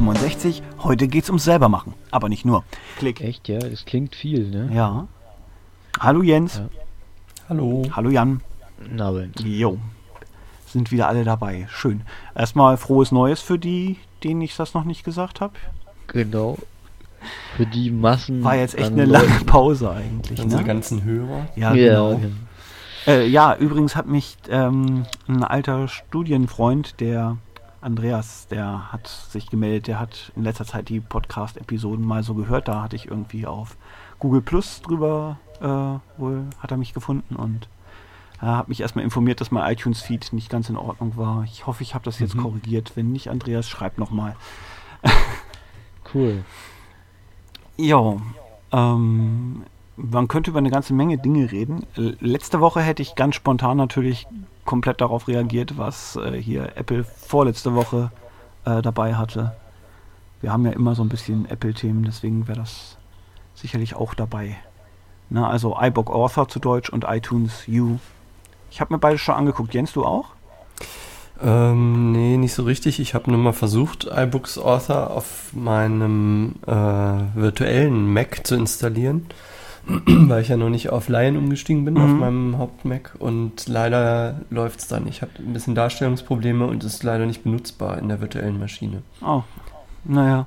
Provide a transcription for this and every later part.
Episode 65. Heute geht's ums selbermachen, aber nicht nur. Klick. Echt, ja? Es klingt viel, ne? Ja. Hallo Jens. Ja. Hallo. Hallo Jan. Na, Jo. Sind wieder alle dabei. Schön. Erstmal frohes Neues für die, denen ich das noch nicht gesagt habe. Genau. Für die Massen. War jetzt echt eine Leuten. lange Pause eigentlich. Unsere ne? ganzen Hörer. Ja, genau. Ja, genau. Äh, ja, übrigens hat mich ähm, ein alter Studienfreund, der Andreas, der hat sich gemeldet, der hat in letzter Zeit die Podcast-Episoden mal so gehört. Da hatte ich irgendwie auf Google Plus drüber, äh, wohl hat er mich gefunden und äh, hat mich erstmal informiert, dass mein iTunes-Feed nicht ganz in Ordnung war. Ich hoffe, ich habe das jetzt mhm. korrigiert. Wenn nicht, Andreas, schreib nochmal. cool. Ja, ähm, man könnte über eine ganze Menge Dinge reden. Letzte Woche hätte ich ganz spontan natürlich komplett darauf reagiert, was äh, hier Apple vorletzte Woche äh, dabei hatte. Wir haben ja immer so ein bisschen Apple-Themen, deswegen wäre das sicherlich auch dabei. Na, also iBook Author zu Deutsch und iTunes U. Ich habe mir beide schon angeguckt. Jens, du auch? Ähm, nee, nicht so richtig. Ich habe nur mal versucht, iBooks Author auf meinem äh, virtuellen Mac zu installieren. weil ich ja noch nicht auf Lion umgestiegen bin, mhm. auf meinem Haupt-Mac. Und leider läuft es dann. Ich habe ein bisschen Darstellungsprobleme und ist leider nicht benutzbar in der virtuellen Maschine. Oh, naja.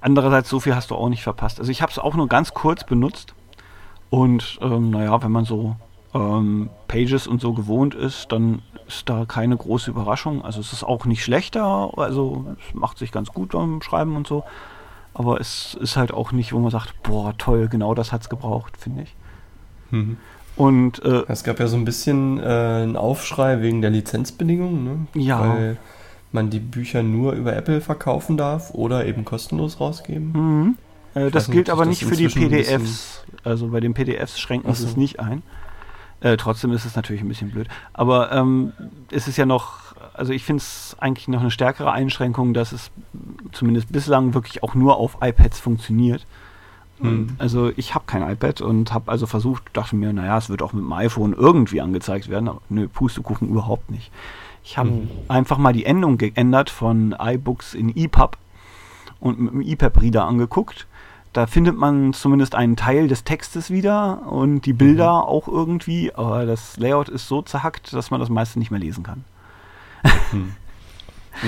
Andererseits, so viel hast du auch nicht verpasst. Also ich habe es auch nur ganz kurz benutzt. Und ähm, naja, wenn man so ähm, Pages und so gewohnt ist, dann ist da keine große Überraschung. Also es ist auch nicht schlechter, also es macht sich ganz gut beim Schreiben und so. Aber es ist halt auch nicht, wo man sagt, boah, toll, genau das hat es gebraucht, finde ich. Mhm. Und äh, es gab ja so ein bisschen äh, einen Aufschrei wegen der Lizenzbedingungen, ne? Ja. Weil man die Bücher nur über Apple verkaufen darf oder eben kostenlos rausgeben. Mhm. Äh, das gilt nicht, aber nicht für die PDFs. Also bei den PDFs schränken sie es nicht ein. Äh, trotzdem ist es natürlich ein bisschen blöd. Aber ähm, es ist ja noch also ich finde es eigentlich noch eine stärkere Einschränkung, dass es zumindest bislang wirklich auch nur auf iPads funktioniert. Hm. Also ich habe kein iPad und habe also versucht, dachte mir, naja, es wird auch mit dem iPhone irgendwie angezeigt werden, aber nö, Pustekuchen überhaupt nicht. Ich habe hm. einfach mal die Endung geändert von iBooks in EPUB und mit dem EPUB-Reader angeguckt. Da findet man zumindest einen Teil des Textes wieder und die Bilder mhm. auch irgendwie, aber das Layout ist so zerhackt, dass man das meiste nicht mehr lesen kann. Hm.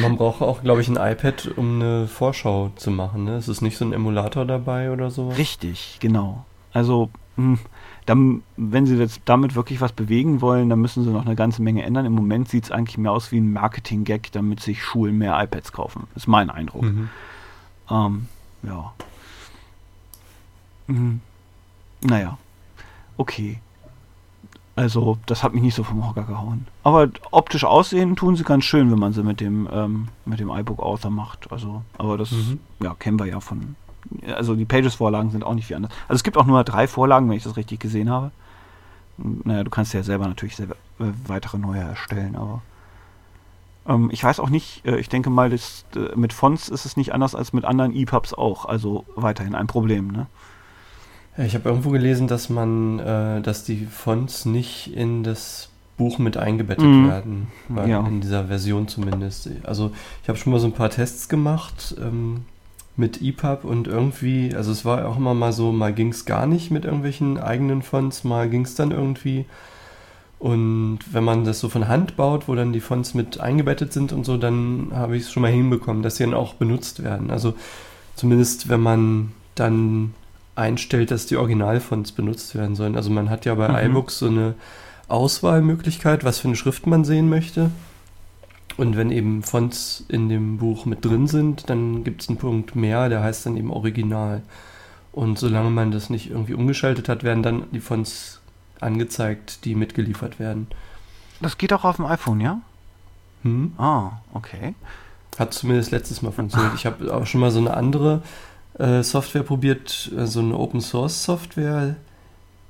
Man braucht auch, glaube ich, ein iPad, um eine Vorschau zu machen. Ne? Es ist nicht so ein Emulator dabei oder so. Richtig, genau. Also, mh, hm, dann, wenn sie jetzt damit wirklich was bewegen wollen, dann müssen sie noch eine ganze Menge ändern. Im Moment sieht es eigentlich mehr aus wie ein Marketing-Gag, damit sich Schulen mehr iPads kaufen. Ist mein Eindruck. Mhm. Ähm, ja. Mhm. Naja. Okay. Also, das hat mich nicht so vom Hocker gehauen. Aber optisch aussehen tun sie ganz schön, wenn man sie mit dem, ähm, mit dem iBook Author macht. Also, aber das, mhm. ja, kennen wir ja von. Also, die Pages-Vorlagen sind auch nicht viel anders. Also, es gibt auch nur drei Vorlagen, wenn ich das richtig gesehen habe. Naja, du kannst ja selber natürlich selber, äh, weitere neue erstellen, aber. Ähm, ich weiß auch nicht, äh, ich denke mal, das, äh, mit Fonts ist es nicht anders als mit anderen EPUBs auch. Also, weiterhin ein Problem, ne? Ich habe irgendwo gelesen, dass man, äh, dass die Fonts nicht in das Buch mit eingebettet mm. werden, ja. in dieser Version zumindest. Also ich habe schon mal so ein paar Tests gemacht ähm, mit EPUB und irgendwie, also es war auch immer mal so, mal ging es gar nicht mit irgendwelchen eigenen Fonts, mal ging es dann irgendwie. Und wenn man das so von Hand baut, wo dann die Fonts mit eingebettet sind und so, dann habe ich es schon mal hinbekommen, dass sie dann auch benutzt werden. Also zumindest wenn man dann einstellt, dass die Originalfonts benutzt werden sollen. Also man hat ja bei mhm. iBooks so eine Auswahlmöglichkeit, was für eine Schrift man sehen möchte. Und wenn eben Fonts in dem Buch mit drin sind, dann gibt es einen Punkt mehr, der heißt dann eben Original. Und solange man das nicht irgendwie umgeschaltet hat, werden dann die Fonts angezeigt, die mitgeliefert werden. Das geht auch auf dem iPhone, ja? Hm? Ah, okay. Hat zumindest letztes Mal funktioniert. Ich habe auch schon mal so eine andere äh, Software probiert, äh, so eine Open Source Software.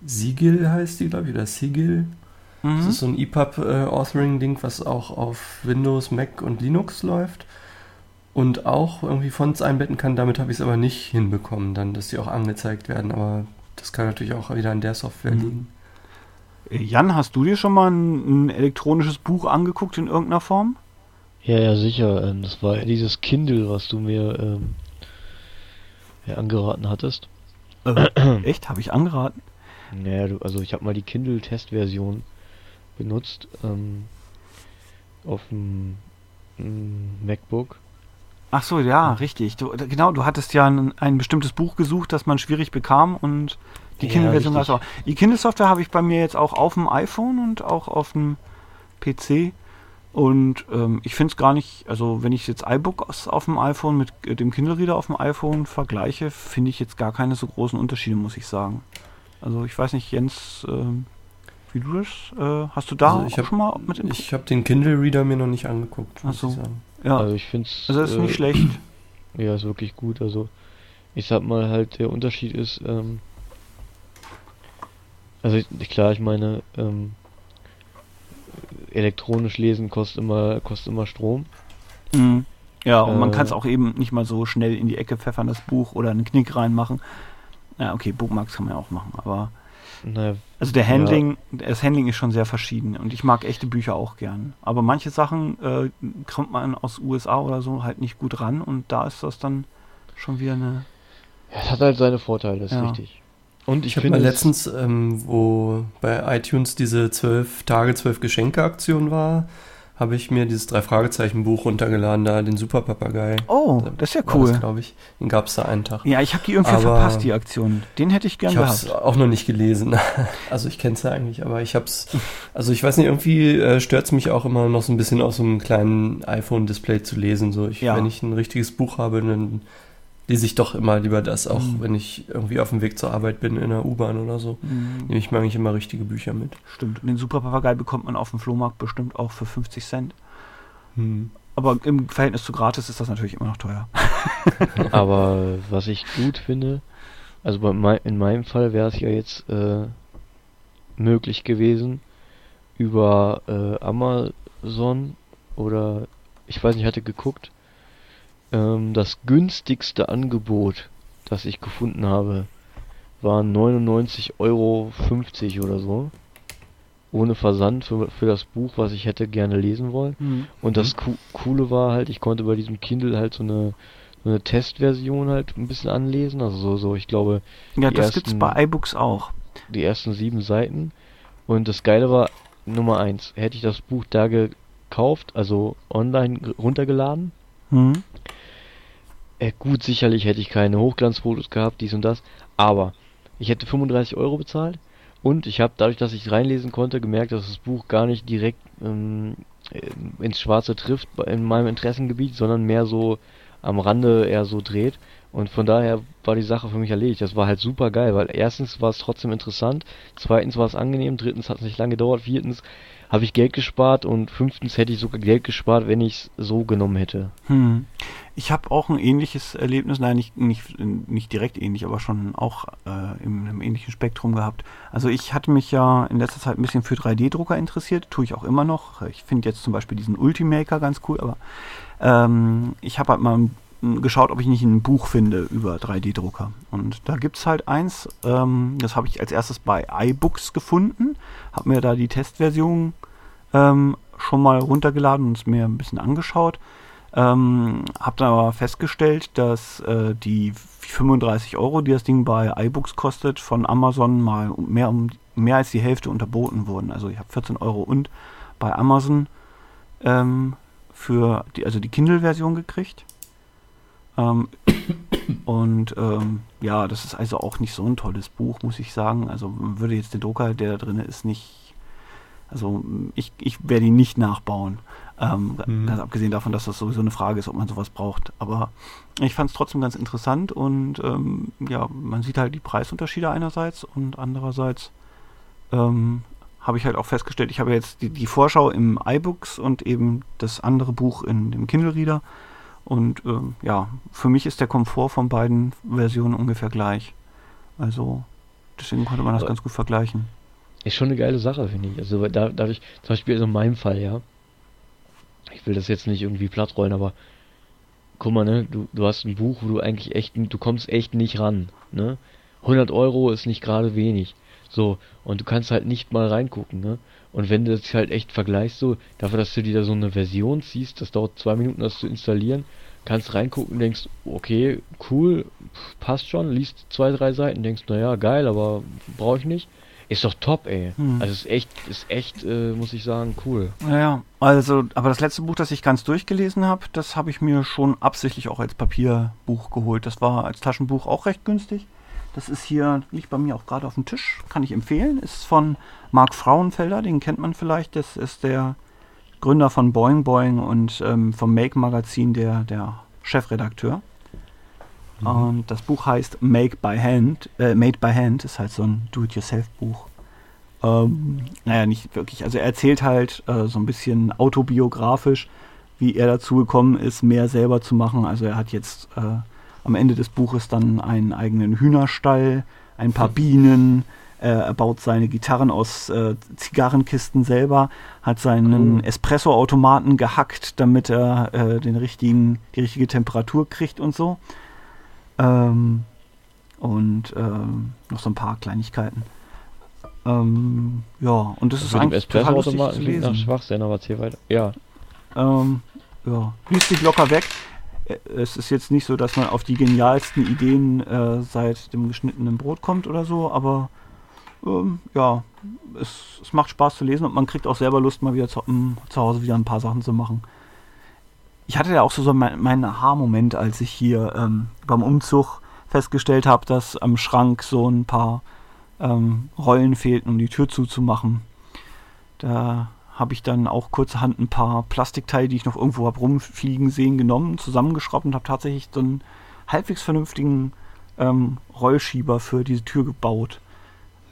Siegel heißt die, glaube ich, oder Sigil. Mhm. Das ist so ein EPUB äh, was auch auf Windows, Mac und Linux läuft. Und auch irgendwie Fonts einbetten kann. Damit habe ich es aber nicht hinbekommen, dann, dass die auch angezeigt werden. Aber das kann natürlich auch wieder an der Software mhm. liegen. Jan, hast du dir schon mal ein, ein elektronisches Buch angeguckt in irgendeiner Form? Ja, ja, sicher. Ähm, das war ja dieses Kindle, was du mir ähm, ja, angeraten hattest. Äh, echt? Habe ich angeraten? Naja, du, also ich habe mal die Kindle-Testversion benutzt ähm, auf dem MacBook. Ach so, ja, richtig. Du, genau, du hattest ja ein, ein, bestimmtes Buch gesucht, das man schwierig bekam und die ja, Kindle-Version hast du auch. Die Kindle-Software habe ich bei mir jetzt auch auf dem iPhone und auch auf dem PC. Und ähm, ich finde es gar nicht, also wenn ich jetzt iBook auf dem iPhone mit äh, dem Kindle-Reader auf dem iPhone vergleiche, finde ich jetzt gar keine so großen Unterschiede, muss ich sagen. Also ich weiß nicht, Jens, äh, wie du das, äh, hast du da also ich hab, schon mal mit Ich habe den Kindle-Reader mir noch nicht angeguckt. Ach so. Ja. Also ich finde es... Also ist nicht äh, schlecht. Ja, ist wirklich gut. Also ich sag mal halt, der Unterschied ist, ähm, also ich, klar, ich meine, ähm, elektronisch lesen kostet immer, kostet immer Strom. Mhm. Ja, und äh, man kann es auch eben nicht mal so schnell in die Ecke pfeffern, das Buch oder einen Knick reinmachen. Ja, okay, Bookmarks kann man ja auch machen, aber naja, also der Handling, ja. das Handling ist schon sehr verschieden und ich mag echte Bücher auch gern. Aber manche Sachen äh, kommt man aus USA oder so halt nicht gut ran und da ist das dann schon wieder eine. Ja, es hat halt seine Vorteile, das ist ja. richtig. Und ich, ich habe mal letztens, ähm, wo bei iTunes diese zwölf Tage, zwölf Geschenke Aktion war, habe ich mir dieses drei Fragezeichen Buch runtergeladen, da den Super Papagei. Oh, das ist ja cool. glaube ich. Den gab es da einen Tag. Ja, ich habe die irgendwie aber verpasst, die Aktion. Den hätte ich gern ich gehabt. Ich habe auch noch nicht gelesen. Also ich kenne es ja eigentlich, aber ich habe es. Also ich weiß nicht, irgendwie äh, stört es mich auch immer noch so ein bisschen auf so einem kleinen iPhone-Display zu lesen. So, ich, ja. wenn ich ein richtiges Buch habe, dann lese ich doch immer lieber das, auch mhm. wenn ich irgendwie auf dem Weg zur Arbeit bin in der U-Bahn oder so. Mhm. Nehme ich mir eigentlich immer richtige Bücher mit. Stimmt. Und den Super Papagei bekommt man auf dem Flohmarkt bestimmt auch für 50 Cent. Mhm. Aber im Verhältnis zu gratis ist das natürlich immer noch teuer. Aber was ich gut finde, also bei, in meinem Fall wäre es ja jetzt äh, möglich gewesen, über äh, Amazon oder ich weiß nicht, ich hatte geguckt, ähm, das günstigste Angebot, das ich gefunden habe, war 99,50 Euro oder so. Ohne Versand für, für das Buch, was ich hätte gerne lesen wollen. Mhm. Und das Co Coole war halt, ich konnte bei diesem Kindle halt so eine, so eine Testversion halt ein bisschen anlesen. Also so, so ich glaube. Ja, das ersten, gibt's bei iBooks auch. Die ersten sieben Seiten. Und das Geile war, Nummer eins, hätte ich das Buch da gekauft, also online runtergeladen, mhm. Äh, gut, sicherlich hätte ich keine Hochglanzfotos gehabt, dies und das, aber ich hätte 35 Euro bezahlt und ich habe dadurch, dass ich reinlesen konnte, gemerkt, dass das Buch gar nicht direkt ähm, äh, ins Schwarze trifft in meinem Interessengebiet, sondern mehr so am Rande eher so dreht. Und von daher war die Sache für mich erledigt. Das war halt super geil, weil erstens war es trotzdem interessant, zweitens war es angenehm, drittens hat es nicht lange gedauert, viertens habe ich Geld gespart und fünftens hätte ich sogar Geld gespart, wenn ich es so genommen hätte. Hm. Ich habe auch ein ähnliches Erlebnis, nein, nicht, nicht, nicht direkt ähnlich, aber schon auch äh, in einem ähnlichen Spektrum gehabt. Also ich hatte mich ja in letzter Zeit ein bisschen für 3D-Drucker interessiert, tue ich auch immer noch. Ich finde jetzt zum Beispiel diesen Ultimaker ganz cool, aber ähm, ich habe halt mal geschaut, ob ich nicht ein Buch finde über 3D-Drucker. Und da gibt es halt eins, ähm, das habe ich als erstes bei iBooks gefunden, habe mir da die Testversion ähm, schon mal runtergeladen und es mir ein bisschen angeschaut. Ähm, habe dann aber festgestellt, dass äh, die 35 Euro, die das Ding bei iBooks kostet, von Amazon mal mehr, um, mehr als die Hälfte unterboten wurden. Also ich habe 14 Euro und bei Amazon ähm, für die, also die Kindle-Version gekriegt. Ähm, und ähm, ja, das ist also auch nicht so ein tolles Buch, muss ich sagen. Also man würde jetzt den Drucker, der da drin ist, nicht. Also ich, ich werde ihn nicht nachbauen. Ähm, mhm. Ganz abgesehen davon, dass das sowieso eine Frage ist, ob man sowas braucht. Aber ich fand es trotzdem ganz interessant und ähm, ja, man sieht halt die Preisunterschiede einerseits und andererseits ähm, habe ich halt auch festgestellt, ich habe jetzt die, die Vorschau im iBooks und eben das andere Buch in dem Kindle Reader. Und ähm, ja, für mich ist der Komfort von beiden Versionen ungefähr gleich. Also deswegen konnte man das Aber ganz gut vergleichen. Ist schon eine geile Sache, finde ich. Also da, dadurch, zum Beispiel in meinem Fall, ja. Ich will das jetzt nicht irgendwie platt rollen, aber guck mal, ne, du, du hast ein Buch, wo du eigentlich echt, du kommst echt nicht ran, ne. 100 Euro ist nicht gerade wenig. So, und du kannst halt nicht mal reingucken, ne? Und wenn du das halt echt vergleichst, so, dafür, dass du dir da so eine Version ziehst, das dauert zwei Minuten, das zu installieren, kannst reingucken, denkst, okay, cool, passt schon, liest zwei, drei Seiten, denkst, naja, geil, aber brauche ich nicht. Ist doch top, ey. Hm. Also ist echt, ist echt, äh, muss ich sagen, cool. Ja, also, aber das letzte Buch, das ich ganz durchgelesen habe, das habe ich mir schon absichtlich auch als Papierbuch geholt. Das war als Taschenbuch auch recht günstig. Das ist hier, liegt bei mir auch gerade auf dem Tisch, kann ich empfehlen. Ist von Marc Frauenfelder, den kennt man vielleicht. Das ist der Gründer von Boing Boing und ähm, vom Make Magazin der, der Chefredakteur. Mhm. Und das Buch heißt Make by Hand, äh, Made by Hand, ist halt so ein Do-it-yourself-Buch. Ähm, naja, nicht wirklich. Also er erzählt halt äh, so ein bisschen autobiografisch, wie er dazu gekommen ist, mehr selber zu machen. Also er hat jetzt äh, am Ende des Buches dann einen eigenen Hühnerstall, ein paar Bienen. Äh, er baut seine Gitarren aus äh, Zigarrenkisten selber, hat seinen cool. Espresso-Automaten gehackt, damit er äh, den richtigen, die richtige Temperatur kriegt und so. Ähm, und ähm, noch so ein paar Kleinigkeiten. Ähm, ja, und das, ist eigentlich total lustig zu lesen. Nach Schwachsinn, aber erzähl weiter. Ja. Ähm, ja, liest sich locker weg es ist jetzt nicht so, dass man auf die genialsten Ideen äh, seit dem geschnittenen Brot kommt oder so, aber ähm, ja, es, es, macht Spaß zu lesen und man kriegt auch selber Lust, mal wieder zu, um, zu Hause wieder ein paar Sachen zu machen. Ich hatte ja auch so, so meinen mein Aha-Moment, als ich hier ähm, beim Umzug festgestellt habe, dass am Schrank so ein paar ähm, Rollen fehlten, um die Tür zuzumachen. Da habe ich dann auch kurzerhand ein paar Plastikteile, die ich noch irgendwo habe rumfliegen sehen, genommen, zusammengeschraubt und habe tatsächlich so einen halbwegs vernünftigen ähm, Rollschieber für diese Tür gebaut.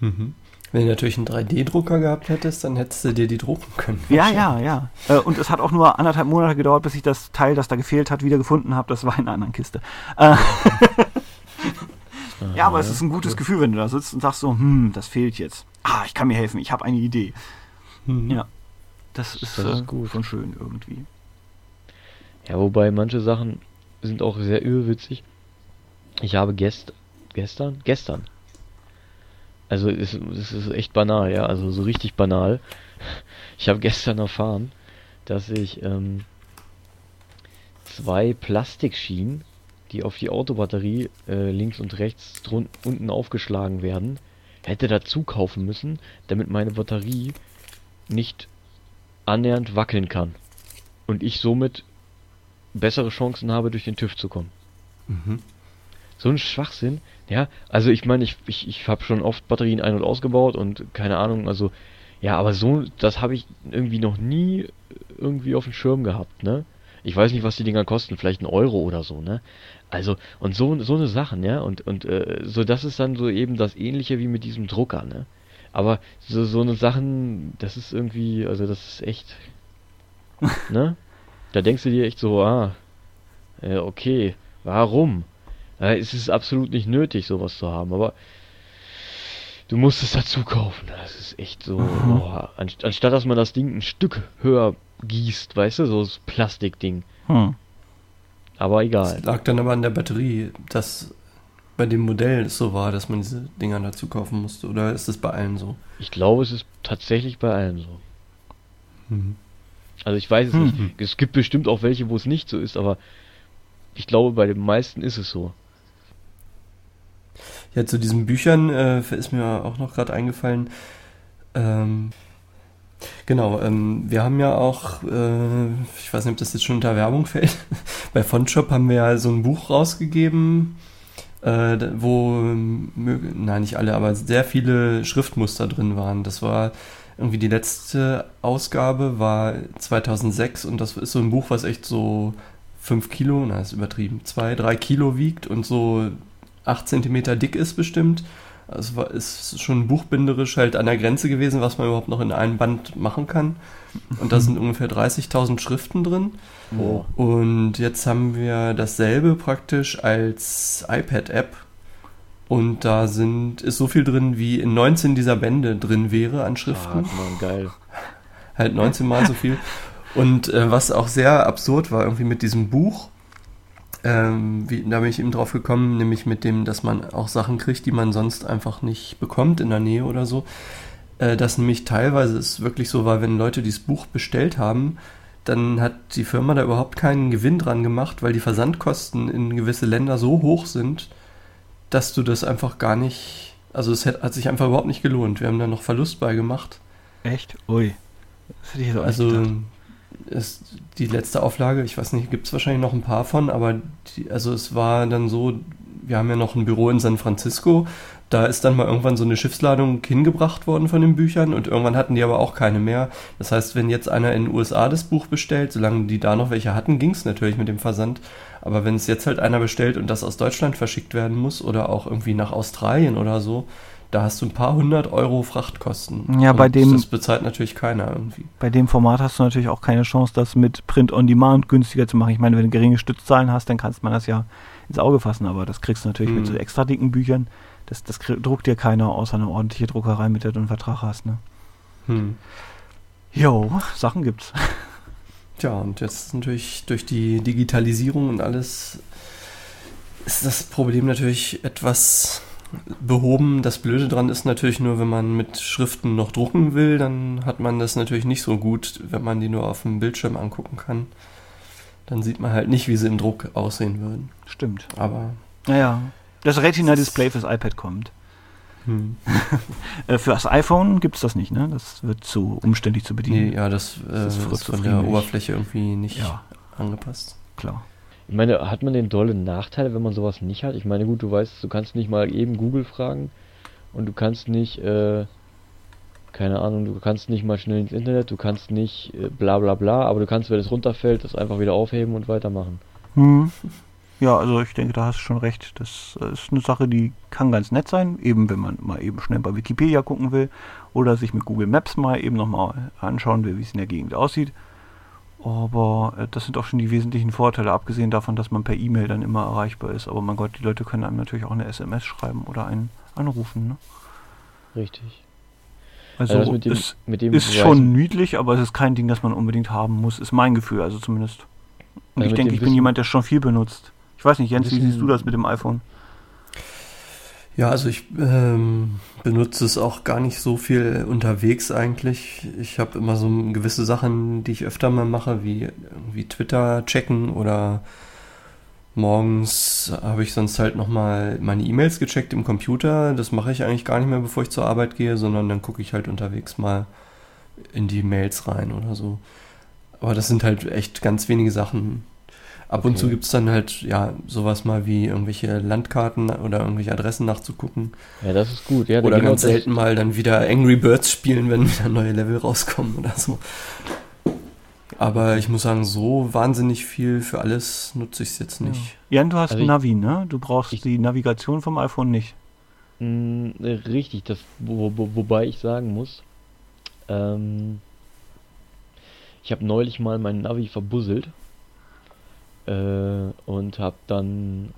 Mhm. Wenn du natürlich einen 3D-Drucker gehabt hättest, dann hättest du dir die drucken können. Ja, ja, ja. Äh, und es hat auch nur anderthalb Monate gedauert, bis ich das Teil, das da gefehlt hat, wieder gefunden habe. Das war in einer anderen Kiste. Äh, ja, aber es ist ein gutes Gefühl, wenn du da sitzt und sagst so, hm, das fehlt jetzt. Ah, ich kann mir helfen, ich habe eine Idee. Mhm. Ja. Das ist, das ist äh, gut. schon schön irgendwie. Ja, wobei manche Sachen sind auch sehr übelwitzig. Ich habe gest gestern, gestern, also es, es ist echt banal, ja, also so richtig banal. Ich habe gestern erfahren, dass ich ähm, zwei Plastikschienen, die auf die Autobatterie äh, links und rechts unten aufgeschlagen werden, hätte dazu kaufen müssen, damit meine Batterie nicht annähernd wackeln kann. Und ich somit bessere Chancen habe, durch den TÜV zu kommen. Mhm. So ein Schwachsinn. Ja, also ich meine, ich, ich, ich habe schon oft Batterien ein- und ausgebaut und keine Ahnung, also ja, aber so, das habe ich irgendwie noch nie irgendwie auf dem Schirm gehabt, ne? Ich weiß nicht, was die Dinger kosten, vielleicht ein Euro oder so, ne? Also, und so, so eine Sachen, ja, und, und äh, so, das ist dann so eben das ähnliche wie mit diesem Drucker, ne? Aber so, so eine Sachen, das ist irgendwie, also das ist echt, ne? Da denkst du dir echt so, ah, äh, okay, warum? Äh, es ist absolut nicht nötig, sowas zu haben, aber du musst es dazu kaufen. Das ist echt so, mhm. oh, anstatt dass man das Ding ein Stück höher gießt, weißt du, so das Plastikding. Hm. Aber egal. Das lag dann aber an der Batterie, dass bei dem Modell es so war, dass man diese Dinger dazu kaufen musste? Oder ist es bei allen so? Ich glaube, es ist tatsächlich bei allen so. Mhm. Also ich weiß es mhm. nicht. Es gibt bestimmt auch welche, wo es nicht so ist, aber ich glaube, bei den meisten ist es so. Ja, zu diesen Büchern äh, ist mir auch noch gerade eingefallen. Ähm, genau, ähm, wir haben ja auch, äh, ich weiß nicht, ob das jetzt schon unter Werbung fällt, bei Fontshop haben wir ja so ein Buch rausgegeben, äh, wo, nein, nicht alle, aber sehr viele Schriftmuster drin waren. Das war irgendwie die letzte Ausgabe, war 2006 und das ist so ein Buch, was echt so 5 Kilo, na, ist übertrieben, 2, 3 Kilo wiegt und so 8 Zentimeter dick ist bestimmt. Es war, ist schon buchbinderisch halt an der Grenze gewesen, was man überhaupt noch in einem Band machen kann. Und da sind ungefähr 30.000 Schriften drin. Oh. Und jetzt haben wir dasselbe praktisch als iPad-App. Und da sind, ist so viel drin, wie in 19 dieser Bände drin wäre an Schriften. Ah, Mann, geil. halt 19 mal so viel. Und äh, was auch sehr absurd war, irgendwie mit diesem Buch, ähm, wie, da bin ich eben drauf gekommen, nämlich mit dem, dass man auch Sachen kriegt, die man sonst einfach nicht bekommt in der Nähe oder so. Äh, dass nämlich teilweise es wirklich so war, wenn Leute dieses Buch bestellt haben, dann hat die Firma da überhaupt keinen Gewinn dran gemacht, weil die Versandkosten in gewisse Länder so hoch sind, dass du das einfach gar nicht, also es hat, hat sich einfach überhaupt nicht gelohnt. Wir haben da noch Verlust bei gemacht. Echt? Ui. Das hätte ich so also ist die letzte Auflage, ich weiß nicht, gibt es wahrscheinlich noch ein paar von, aber die, also es war dann so, wir haben ja noch ein Büro in San Francisco, da ist dann mal irgendwann so eine Schiffsladung hingebracht worden von den Büchern und irgendwann hatten die aber auch keine mehr. Das heißt, wenn jetzt einer in den USA das Buch bestellt, solange die da noch welche hatten, ging es natürlich mit dem Versand. Aber wenn es jetzt halt einer bestellt und das aus Deutschland verschickt werden muss oder auch irgendwie nach Australien oder so, da hast du ein paar hundert Euro Frachtkosten. Ja, und bei dem. Das bezahlt natürlich keiner irgendwie. Bei dem Format hast du natürlich auch keine Chance, das mit Print on Demand günstiger zu machen. Ich meine, wenn du geringe Stützzahlen hast, dann kannst man das ja ins Auge fassen, aber das kriegst du natürlich hm. mit so extra dicken Büchern das, das druckt dir keiner, außer eine ordentliche Druckerei, mit der du einen Vertrag hast, ne? Hm. Jo, Sachen gibt's. Tja, und jetzt natürlich durch die Digitalisierung und alles ist das Problem natürlich etwas behoben. Das Blöde dran ist natürlich nur, wenn man mit Schriften noch drucken will, dann hat man das natürlich nicht so gut, wenn man die nur auf dem Bildschirm angucken kann. Dann sieht man halt nicht, wie sie im Druck aussehen würden. Stimmt. Aber. Naja, das Retina-Display fürs iPad kommt. Hm. Äh, für das iPhone gibt es das nicht, ne? Das wird zu umständlich zu bedienen. Nee, ja, das, das ist, äh, ist von der Oberfläche irgendwie nicht ja. angepasst. Klar. Ich meine, hat man den dollen Nachteil, wenn man sowas nicht hat? Ich meine, gut, du weißt, du kannst nicht mal eben Google fragen und du kannst nicht, äh, keine Ahnung, du kannst nicht mal schnell ins Internet, du kannst nicht äh, bla bla bla, aber du kannst, wenn es runterfällt, das einfach wieder aufheben und weitermachen. Hm. Ja, also ich denke, da hast du schon recht. Das äh, ist eine Sache, die kann ganz nett sein, eben wenn man mal eben schnell bei Wikipedia gucken will oder sich mit Google Maps mal eben nochmal anschauen will, wie es in der Gegend aussieht. Aber äh, das sind auch schon die wesentlichen Vorteile, abgesehen davon, dass man per E-Mail dann immer erreichbar ist. Aber mein Gott, die Leute können einem natürlich auch eine SMS schreiben oder einen anrufen. Ne? Richtig. Also, also mit dem, es mit dem ist schon niedlich, aber es ist kein Ding, das man unbedingt haben muss, ist mein Gefühl, also zumindest. Und also ich denke, ich bin jemand, der schon viel benutzt. Ich weiß nicht, Jens, wie siehst du das mit dem iPhone? Ja, also ich ähm, benutze es auch gar nicht so viel unterwegs eigentlich. Ich habe immer so gewisse Sachen, die ich öfter mal mache, wie irgendwie Twitter checken oder morgens habe ich sonst halt nochmal meine E-Mails gecheckt im Computer. Das mache ich eigentlich gar nicht mehr, bevor ich zur Arbeit gehe, sondern dann gucke ich halt unterwegs mal in die Mails rein oder so. Aber das sind halt echt ganz wenige Sachen. Ab und zu gibt es dann halt, ja, sowas mal wie irgendwelche Landkarten oder irgendwelche Adressen nachzugucken. Ja, das ist gut. Ja, oder ganz selten mal dann wieder Angry Birds spielen, wenn wieder neue Level rauskommen oder so. Aber ich muss sagen, so wahnsinnig viel für alles nutze ich es jetzt nicht. Ja. Jan, du hast also Navi, ne? Du brauchst die Navigation vom iPhone nicht. Mh, mm, richtig, das, wo, wo, wobei ich sagen muss, ähm, ich habe neulich mal mein Navi verbusselt äh, und habe dann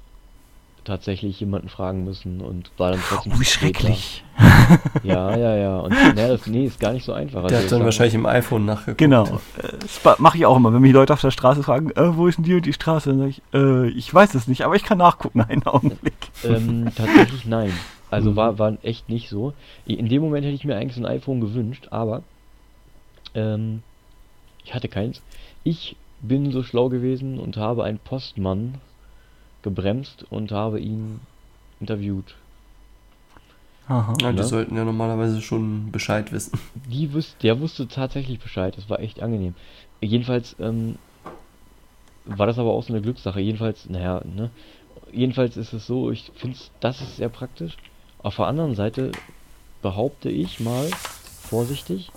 tatsächlich jemanden fragen müssen und war dann trotzdem. Oh, wie schrecklich. ja, ja, ja. Und ne, das, nee, ist gar nicht so einfach. Der also, hat dann wahrscheinlich im iPhone nachgeguckt. Genau. Äh, das mache ich auch immer, wenn mich Leute auf der Straße fragen, äh, wo ist denn die und die Straße? Dann sage ich, äh, ich weiß es nicht, aber ich kann nachgucken, einen Augenblick. Ähm, tatsächlich nein. Also mhm. war, war echt nicht so. In dem Moment hätte ich mir eigentlich so ein iPhone gewünscht, aber ähm, ich hatte keins. Ich bin so schlau gewesen und habe einen Postmann gebremst und habe ihn interviewt. Aha. Ja, die ja? sollten ja normalerweise schon Bescheid wissen. Die wüs der wusste tatsächlich Bescheid, das war echt angenehm. Jedenfalls ähm, war das aber auch so eine Glückssache. Jedenfalls, naja, ne? Jedenfalls ist es so, ich finde das ist sehr praktisch. Auf der anderen Seite behaupte ich mal, vorsichtig,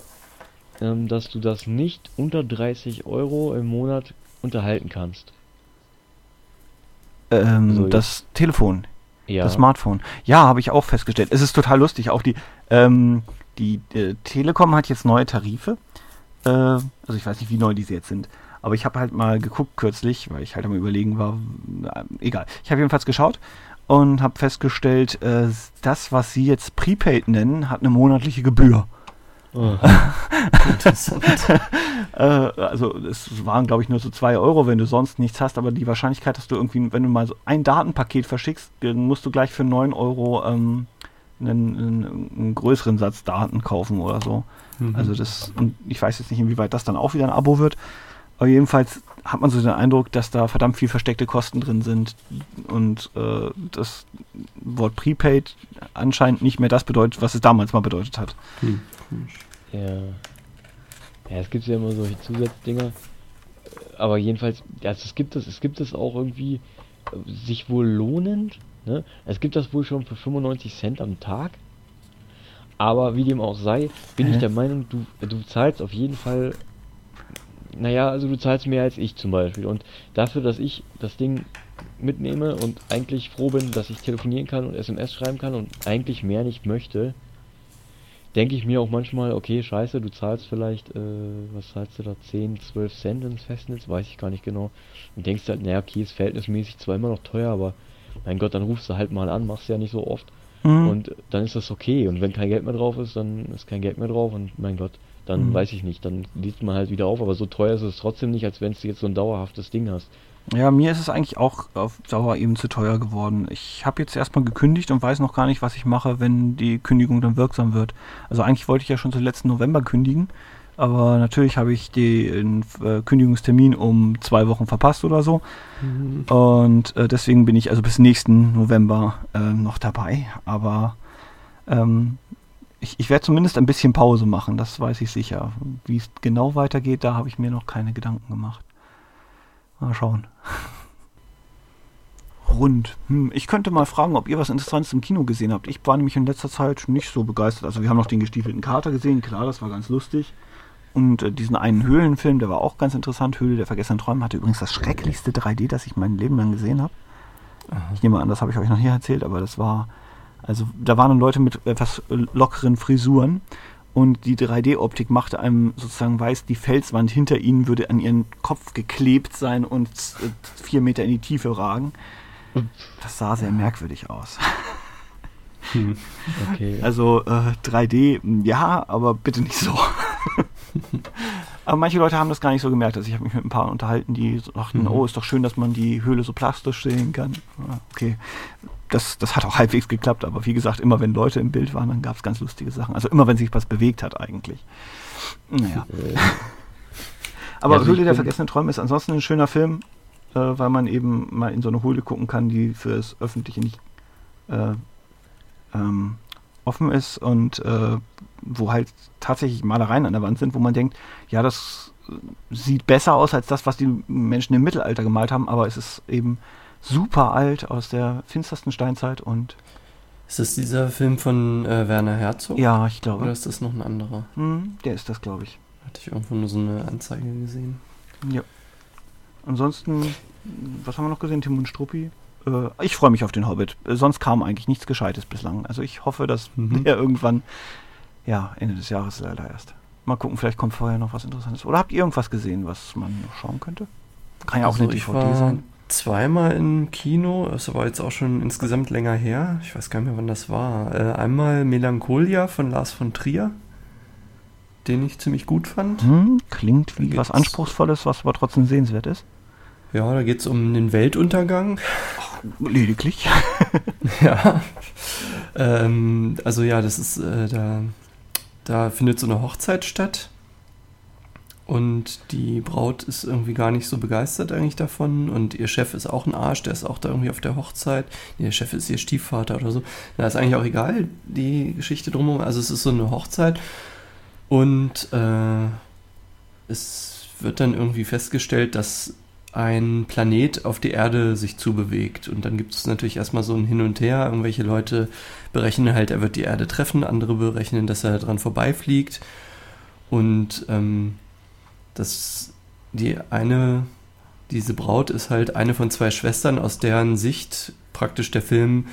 ähm, dass du das nicht unter 30 Euro im Monat unterhalten kannst. Ähm, so, das ja. Telefon. Ja. Das Smartphone. Ja, habe ich auch festgestellt. Es ist total lustig. Auch die, ähm, die äh, Telekom hat jetzt neue Tarife. Äh, also ich weiß nicht, wie neu diese jetzt sind. Aber ich habe halt mal geguckt kürzlich, weil ich halt am überlegen war. Äh, egal. Ich habe jedenfalls geschaut und habe festgestellt, äh, das, was sie jetzt Prepaid nennen, hat eine monatliche Gebühr. Oh. Äh, also es waren, glaube ich, nur so zwei Euro, wenn du sonst nichts hast, aber die Wahrscheinlichkeit, dass du irgendwie, wenn du mal so ein Datenpaket verschickst, dann musst du gleich für 9 Euro ähm, einen, einen, einen, größeren Satz Daten kaufen oder so. Mhm. Also das, und ich weiß jetzt nicht, inwieweit das dann auch wieder ein Abo wird. Aber jedenfalls hat man so den Eindruck, dass da verdammt viel versteckte Kosten drin sind und äh, das Wort Prepaid anscheinend nicht mehr das bedeutet, was es damals mal bedeutet hat. Hm. Ja. Ja, es gibt ja immer solche Zusatzdinger. Aber jedenfalls, also es gibt es, es gibt es auch irgendwie sich wohl lohnend. Ne? Es gibt das wohl schon für 95 Cent am Tag. Aber wie dem auch sei, bin Hä? ich der Meinung, du, du zahlst auf jeden Fall naja, also du zahlst mehr als ich zum Beispiel. Und dafür, dass ich das Ding mitnehme und eigentlich froh bin, dass ich telefonieren kann und SMS schreiben kann und eigentlich mehr nicht möchte, denke ich mir auch manchmal, okay, scheiße, du zahlst vielleicht, äh, was zahlst du da, 10, 12 Cent ins Festnetz, weiß ich gar nicht genau. Und denkst halt, naja, okay, ist verhältnismäßig zwar immer noch teuer, aber mein Gott, dann rufst du halt mal an, machst ja nicht so oft. Mhm. Und dann ist das okay. Und wenn kein Geld mehr drauf ist, dann ist kein Geld mehr drauf und mein Gott, dann mhm. weiß ich nicht, dann liest man halt wieder auf, aber so teuer ist es trotzdem nicht, als wenn du jetzt so ein dauerhaftes Ding hast. Ja, mir ist es eigentlich auch auf Dauer eben zu teuer geworden. Ich habe jetzt erstmal gekündigt und weiß noch gar nicht, was ich mache, wenn die Kündigung dann wirksam wird. Also eigentlich wollte ich ja schon zum letzten November kündigen, aber natürlich habe ich den äh, Kündigungstermin um zwei Wochen verpasst oder so. Mhm. Und äh, deswegen bin ich also bis nächsten November äh, noch dabei. Aber ähm, ich, ich werde zumindest ein bisschen Pause machen, das weiß ich sicher. Wie es genau weitergeht, da habe ich mir noch keine Gedanken gemacht. Mal schauen. Rund. Hm, ich könnte mal fragen, ob ihr was Interessantes im Kino gesehen habt. Ich war nämlich in letzter Zeit nicht so begeistert. Also wir haben noch den gestiefelten Kater gesehen, klar, das war ganz lustig. Und äh, diesen einen Höhlenfilm, der war auch ganz interessant. Höhle der vergessenen Träume hatte übrigens das schrecklichste 3D, das ich mein Leben lang gesehen habe. Ich nehme an, das habe ich euch noch nie erzählt, aber das war also da waren dann Leute mit etwas lockeren Frisuren und die 3D-Optik machte einem sozusagen weiß, die Felswand hinter ihnen würde an ihren Kopf geklebt sein und äh, vier Meter in die Tiefe ragen. Das sah sehr merkwürdig aus. Hm, okay. Also äh, 3D, ja, aber bitte nicht so. aber manche Leute haben das gar nicht so gemerkt. Also ich habe mich mit ein paar unterhalten, die sagten, mhm. oh, ist doch schön, dass man die Höhle so plastisch sehen kann. Okay, das, das hat auch halbwegs geklappt, aber wie gesagt, immer wenn Leute im Bild waren, dann gab es ganz lustige Sachen. Also immer wenn sich was bewegt hat eigentlich. Naja. aber ja, Höhle der vergessenen Träume ist ansonsten ein schöner Film, äh, weil man eben mal in so eine Höhle gucken kann, die für das Öffentliche nicht äh, ähm, offen ist und äh, wo halt tatsächlich Malereien an der Wand sind, wo man denkt, ja, das sieht besser aus als das, was die Menschen im Mittelalter gemalt haben, aber es ist eben super alt aus der finstersten Steinzeit und. Ist das dieser Film von äh, Werner Herzog? Ja, ich glaube. Oder ist das noch ein anderer? Hm, der ist das, glaube ich. Hatte ich irgendwo nur so eine Anzeige gesehen. Ja. Ansonsten, was haben wir noch gesehen? Tim und Struppi. Äh, ich freue mich auf den Hobbit. Äh, sonst kam eigentlich nichts Gescheites bislang. Also ich hoffe, dass mhm. der irgendwann, ja, Ende des Jahres leider erst. Mal gucken, vielleicht kommt vorher noch was Interessantes. Oder habt ihr irgendwas gesehen, was man noch schauen könnte? Kann ja auch also eine DVD sein zweimal im Kino, das war jetzt auch schon insgesamt länger her, ich weiß gar nicht mehr, wann das war. Äh, einmal Melancholia von Lars von Trier, den ich ziemlich gut fand. Hm, klingt wie was Anspruchsvolles, was aber trotzdem sehenswert ist. Ja, da geht es um den Weltuntergang. Ach, lediglich. ja. Ähm, also ja, das ist, äh, da, da findet so eine Hochzeit statt und die Braut ist irgendwie gar nicht so begeistert eigentlich davon. Und ihr Chef ist auch ein Arsch, der ist auch da irgendwie auf der Hochzeit. Der Chef ist ihr Stiefvater oder so. Da ist eigentlich auch egal, die Geschichte drumherum. Also es ist so eine Hochzeit. Und äh, es wird dann irgendwie festgestellt, dass ein Planet auf die Erde sich zubewegt. Und dann gibt es natürlich erstmal so ein Hin und Her. Irgendwelche Leute berechnen halt, er wird die Erde treffen, andere berechnen, dass er dran vorbeifliegt. Und ähm, dass die eine, diese Braut ist halt eine von zwei Schwestern, aus deren Sicht praktisch der Film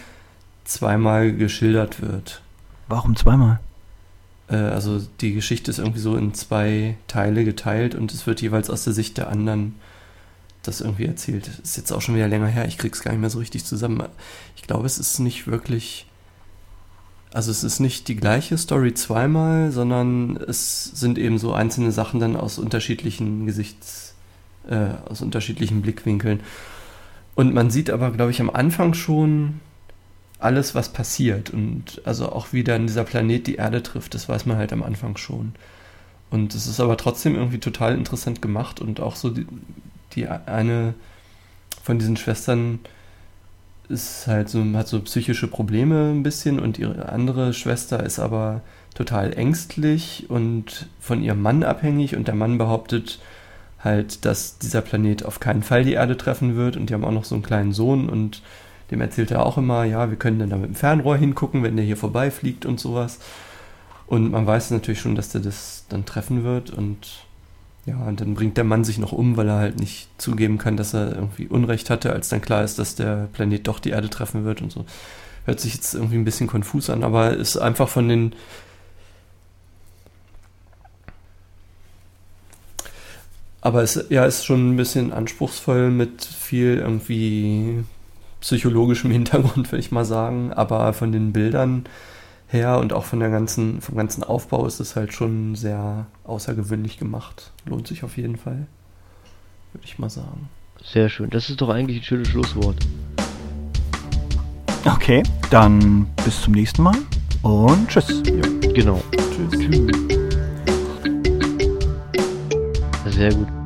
zweimal geschildert wird. Warum zweimal? Äh, also die Geschichte ist irgendwie so in zwei Teile geteilt und es wird jeweils aus der Sicht der anderen das irgendwie erzählt. Ist jetzt auch schon wieder länger her, ich krieg's gar nicht mehr so richtig zusammen. Ich glaube, es ist nicht wirklich also es ist nicht die gleiche Story zweimal, sondern es sind eben so einzelne Sachen dann aus unterschiedlichen Gesichts, äh, aus unterschiedlichen Blickwinkeln. Und man sieht aber, glaube ich, am Anfang schon alles, was passiert. Und also auch wie dann dieser Planet die Erde trifft, das weiß man halt am Anfang schon. Und es ist aber trotzdem irgendwie total interessant gemacht und auch so die, die eine von diesen Schwestern ist halt so, hat so psychische Probleme ein bisschen und ihre andere Schwester ist aber total ängstlich und von ihrem Mann abhängig und der Mann behauptet halt, dass dieser Planet auf keinen Fall die Erde treffen wird und die haben auch noch so einen kleinen Sohn und dem erzählt er auch immer, ja, wir können dann da mit dem Fernrohr hingucken, wenn der hier vorbeifliegt und sowas. Und man weiß natürlich schon, dass der das dann treffen wird und ja, und dann bringt der Mann sich noch um, weil er halt nicht zugeben kann, dass er irgendwie Unrecht hatte, als dann klar ist, dass der Planet doch die Erde treffen wird und so. Hört sich jetzt irgendwie ein bisschen konfus an, aber ist einfach von den Aber es ja, ist schon ein bisschen anspruchsvoll mit viel irgendwie psychologischem Hintergrund, würde ich mal sagen. Aber von den Bildern her und auch von der ganzen, vom ganzen Aufbau ist es halt schon sehr außergewöhnlich gemacht. Lohnt sich auf jeden Fall, würde ich mal sagen. Sehr schön. Das ist doch eigentlich ein schönes Schlusswort. Okay, dann bis zum nächsten Mal und tschüss. Ja, genau. Tschüss. Tschüss. Sehr gut.